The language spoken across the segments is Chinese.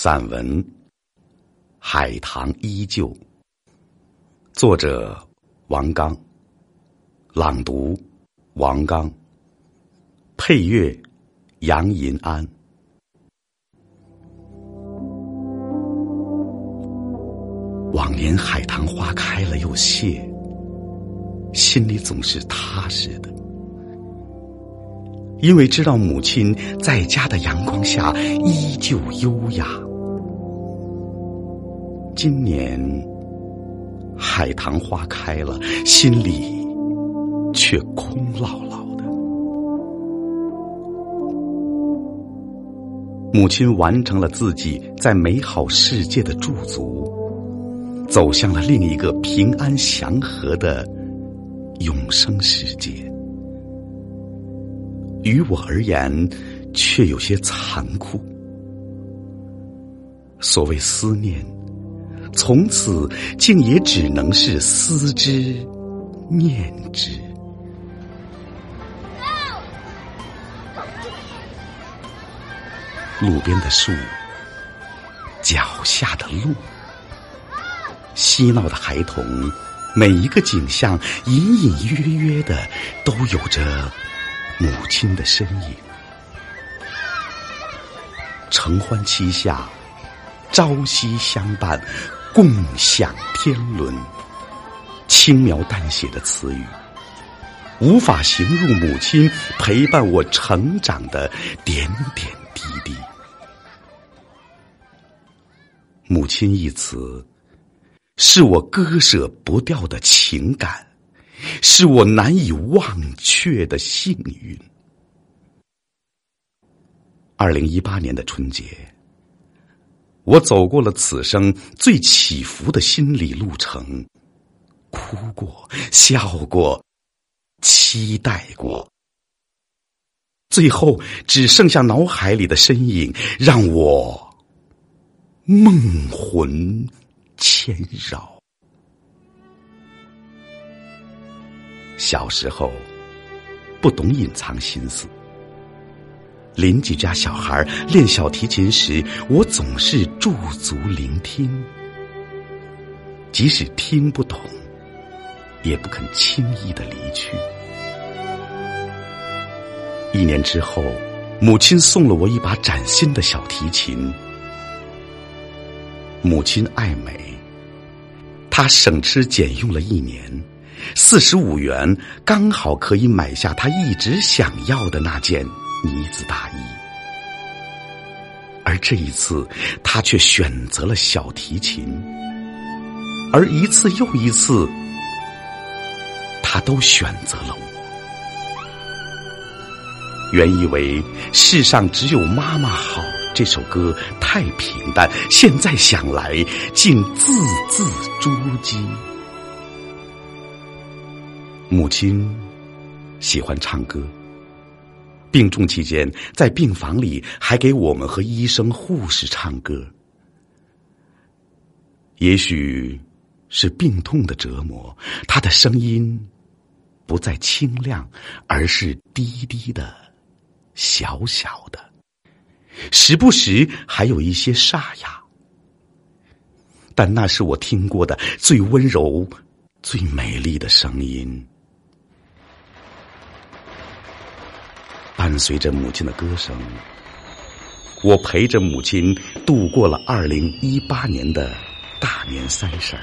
散文《海棠依旧》，作者王刚，朗读王刚，配乐杨银安。往年海棠花开了又谢，心里总是踏实的。因为知道母亲在家的阳光下依旧优雅。今年海棠花开了，心里却空落落的。母亲完成了自己在美好世界的驻足，走向了另一个平安祥和的永生世界。于我而言，却有些残酷。所谓思念，从此竟也只能是思之念之。路边的树，脚下的路，嬉闹的孩童，每一个景象，隐隐约约的，都有着。母亲的身影，承欢膝下，朝夕相伴，共享天伦。轻描淡写的词语，无法形容母亲陪伴我成长的点点滴滴。母亲一词，是我割舍不掉的情感。是我难以忘却的幸运。二零一八年的春节，我走过了此生最起伏的心理路程，哭过，笑过，期待过，最后只剩下脑海里的身影，让我梦魂牵绕。小时候，不懂隐藏心思。邻居家小孩练小提琴时，我总是驻足聆听，即使听不懂，也不肯轻易的离去。一年之后，母亲送了我一把崭新的小提琴。母亲爱美，她省吃俭用了一年。四十五元刚好可以买下她一直想要的那件呢子大衣，而这一次他却选择了小提琴，而一次又一次，他都选择了我。原以为世上只有妈妈好，这首歌太平淡，现在想来竟字字珠玑。母亲喜欢唱歌，病重期间在病房里还给我们和医生、护士唱歌。也许是病痛的折磨，他的声音不再清亮，而是低低的、小小的，时不时还有一些沙哑。但那是我听过的最温柔、最美丽的声音。伴随着母亲的歌声，我陪着母亲度过了二零一八年的大年三十儿。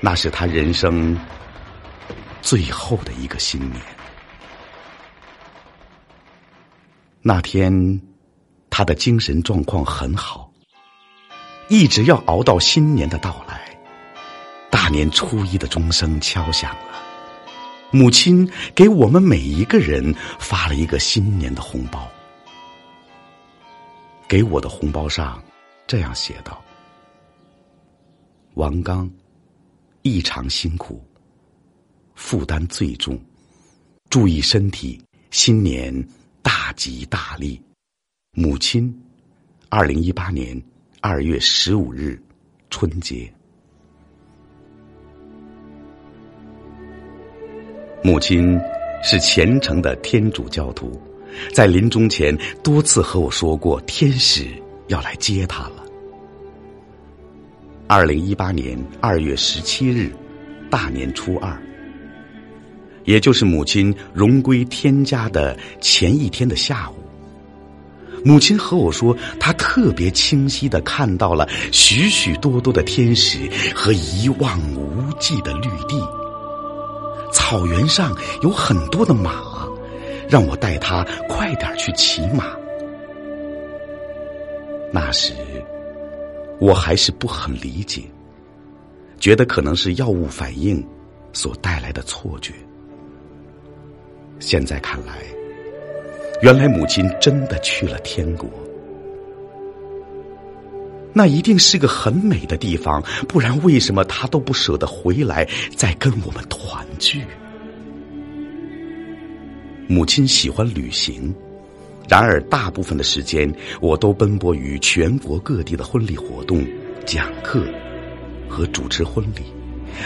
那是他人生最后的一个新年。那天，他的精神状况很好，一直要熬到新年的到来。大年初一的钟声敲响了。母亲给我们每一个人发了一个新年的红包，给我的红包上这样写道：“王刚，异常辛苦，负担最重，注意身体，新年大吉大利。”母亲，二零一八年二月十五日，春节。母亲是虔诚的天主教徒，在临终前多次和我说过：“天使要来接他了。二零一八年二月十七日，大年初二，也就是母亲荣归天家的前一天的下午，母亲和我说，她特别清晰的看到了许许多多的天使和一望无际的绿地，草原上有很多的马，让我带他快点去骑马。那时。我还是不很理解，觉得可能是药物反应所带来的错觉。现在看来，原来母亲真的去了天国，那一定是个很美的地方，不然为什么他都不舍得回来再跟我们团聚？母亲喜欢旅行。然而，大部分的时间我都奔波于全国各地的婚礼活动、讲课和主持婚礼，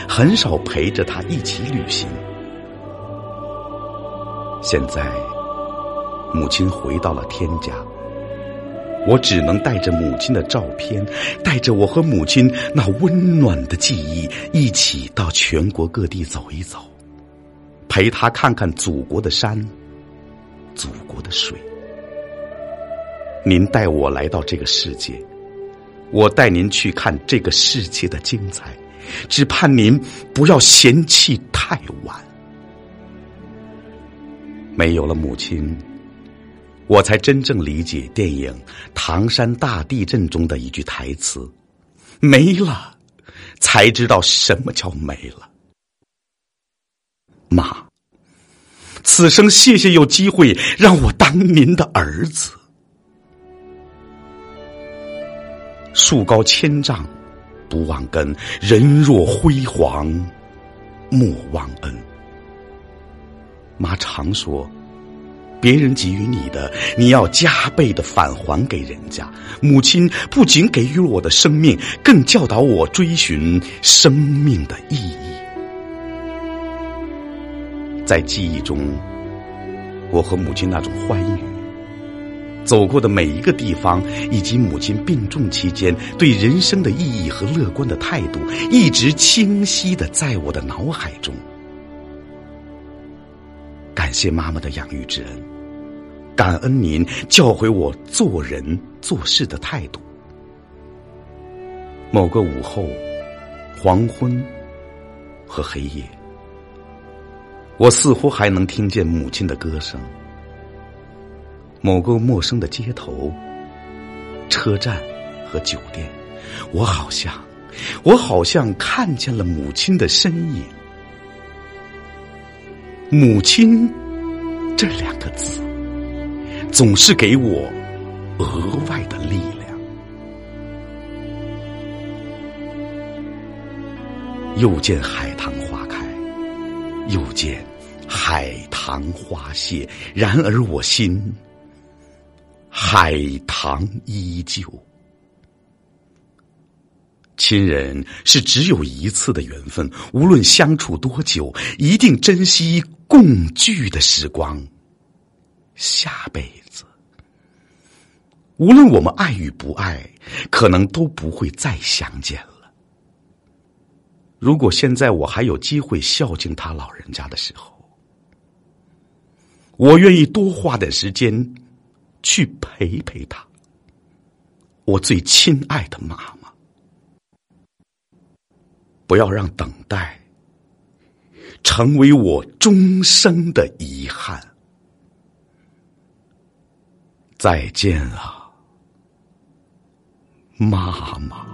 很少陪着他一起旅行。现在，母亲回到了天家，我只能带着母亲的照片，带着我和母亲那温暖的记忆，一起到全国各地走一走，陪她看看祖国的山、祖国的水。您带我来到这个世界，我带您去看这个世界的精彩，只盼您不要嫌弃太晚。没有了母亲，我才真正理解电影《唐山大地震》中的一句台词：“没了，才知道什么叫没了。”妈，此生谢谢有机会让我当您的儿子。树高千丈，不忘根；人若辉煌，莫忘恩。妈常说，别人给予你的，你要加倍的返还给人家。母亲不仅给予我的生命，更教导我追寻生命的意义。在记忆中，我和母亲那种欢愉。走过的每一个地方，以及母亲病重期间对人生的意义和乐观的态度，一直清晰的在我的脑海中。感谢妈妈的养育之恩，感恩您教诲我做人做事的态度。某个午后、黄昏和黑夜，我似乎还能听见母亲的歌声。某个陌生的街头、车站和酒店，我好像，我好像看见了母亲的身影。母亲这两个字，总是给我额外的力量。又见海棠花开，又见海棠花谢，然而我心。海棠依旧，亲人是只有一次的缘分，无论相处多久，一定珍惜共聚的时光。下辈子，无论我们爱与不爱，可能都不会再相见了。如果现在我还有机会孝敬他老人家的时候，我愿意多花点时间。去陪陪他，我最亲爱的妈妈。不要让等待成为我终生的遗憾。再见啊，妈妈。